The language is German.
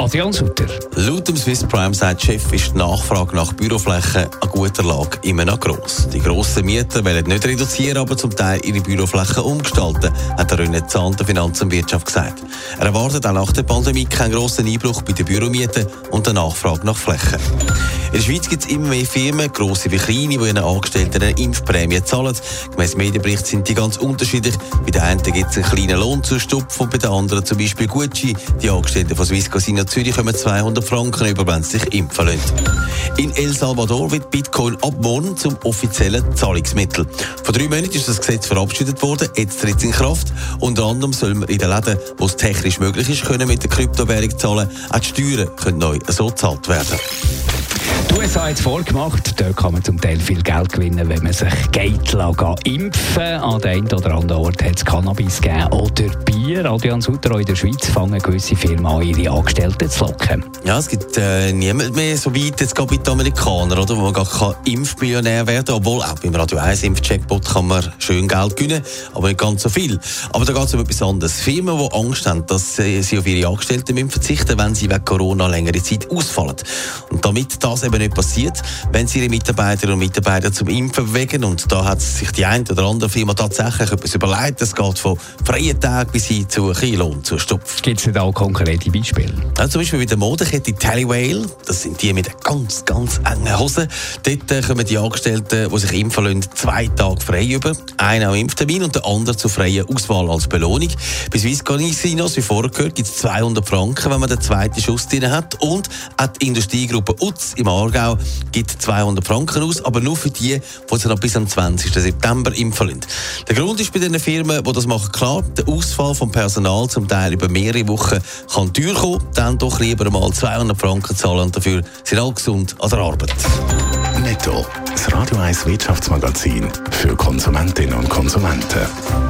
Adrian Sutter. Laut dem Swiss Prime sagt Chef ist die Nachfrage nach Büroflächen an guter Lage immer noch gross. Die grossen Mieter wollen nicht reduzieren, aber zum Teil ihre Büroflächen umgestalten, hat der René Zahn der Finanz- und Wirtschaft gesagt. Er erwartet auch nach der Pandemie keinen grossen Einbruch bei den Büromieten und der Nachfrage nach Flächen. In der Schweiz gibt es immer mehr Firmen, grosse wie kleine, die ihren Angestellten eine Impfprämie zahlen. Gemäss Medienbericht sind die ganz unterschiedlich. Bei den einen gibt es einen kleinen Lohnzustupf und bei den anderen zum Beispiel Gucci. Die Angestellten von Swiss Casino Zürich kommen 200 Franken über, wenn sie sich impfen lassen. In El Salvador wird Bitcoin ab morgen zum offiziellen Zahlungsmittel. Vor drei Monaten ist das Gesetz verabschiedet worden, jetzt tritt es in Kraft. Unter anderem soll man in den Läden, wo es technisch möglich ist, können mit der Kryptowährung zahlen. Auch die Steuern können neu so gezahlt werden. Die USA hat es vorgemacht. Dort kann man zum Teil viel Geld gewinnen, wenn man sich geht impfen An dem einen oder anderen Ort hat es Cannabis gegeben oder Bier. Adrian Sutter, in der Schweiz fangen gewisse Firmen an, ihre Angestellten zu locken. Ja, es gibt äh, niemand mehr so weit, jetzt geht mit den Amerikanern, oder, wo man gar kein Impfmillionär werden kann. Obwohl, auch beim Radio 1 Impfcheckbot kann man schön Geld gewinnen, aber nicht ganz so viel. Aber da geht es um etwas anderes. Firmen, die Angst haben, dass sie auf ihre Angestellten müssen verzichten wenn sie wegen Corona längere Zeit ausfallen. Und damit das eben nicht passiert, wenn sie ihre Mitarbeiterinnen und Mitarbeiter zum Impfen bewegen. Und da hat sich die eine oder andere Firma tatsächlich etwas überlegt. Es geht von freien Tagen bis hin zu Lohn, zu Stopf. Gibt es da auch konkrete Beispiele? Ja, zum Beispiel bei der Modekette Tallywhale. Das sind die mit den ganz, ganz engen Hosen. Dort äh, kommen die Angestellten, die sich impfen lassen, zwei Tage frei über. Einer am Impftermin und der andere zur freien Auswahl als Belohnung. Bei Swiss Casinos, wie vorher gehört, gibt es 200 Franken, wenn man den zweiten Schuss drin hat. Und auch die Industriegruppe Utz im Aargau gibt 200 Franken aus, aber nur für die, die sich bis am 20. September impfen lassen. Der Grund ist bei den Firmen, die das machen, klar, der Ausfall vom Personal zum Teil über mehrere Wochen kann teuer kommen, dann doch lieber mal 200 Franken zahlen und dafür sind alle gesund an der Arbeit. Netto. Das Radio 1 Wirtschaftsmagazin für Konsumentinnen und Konsumenten.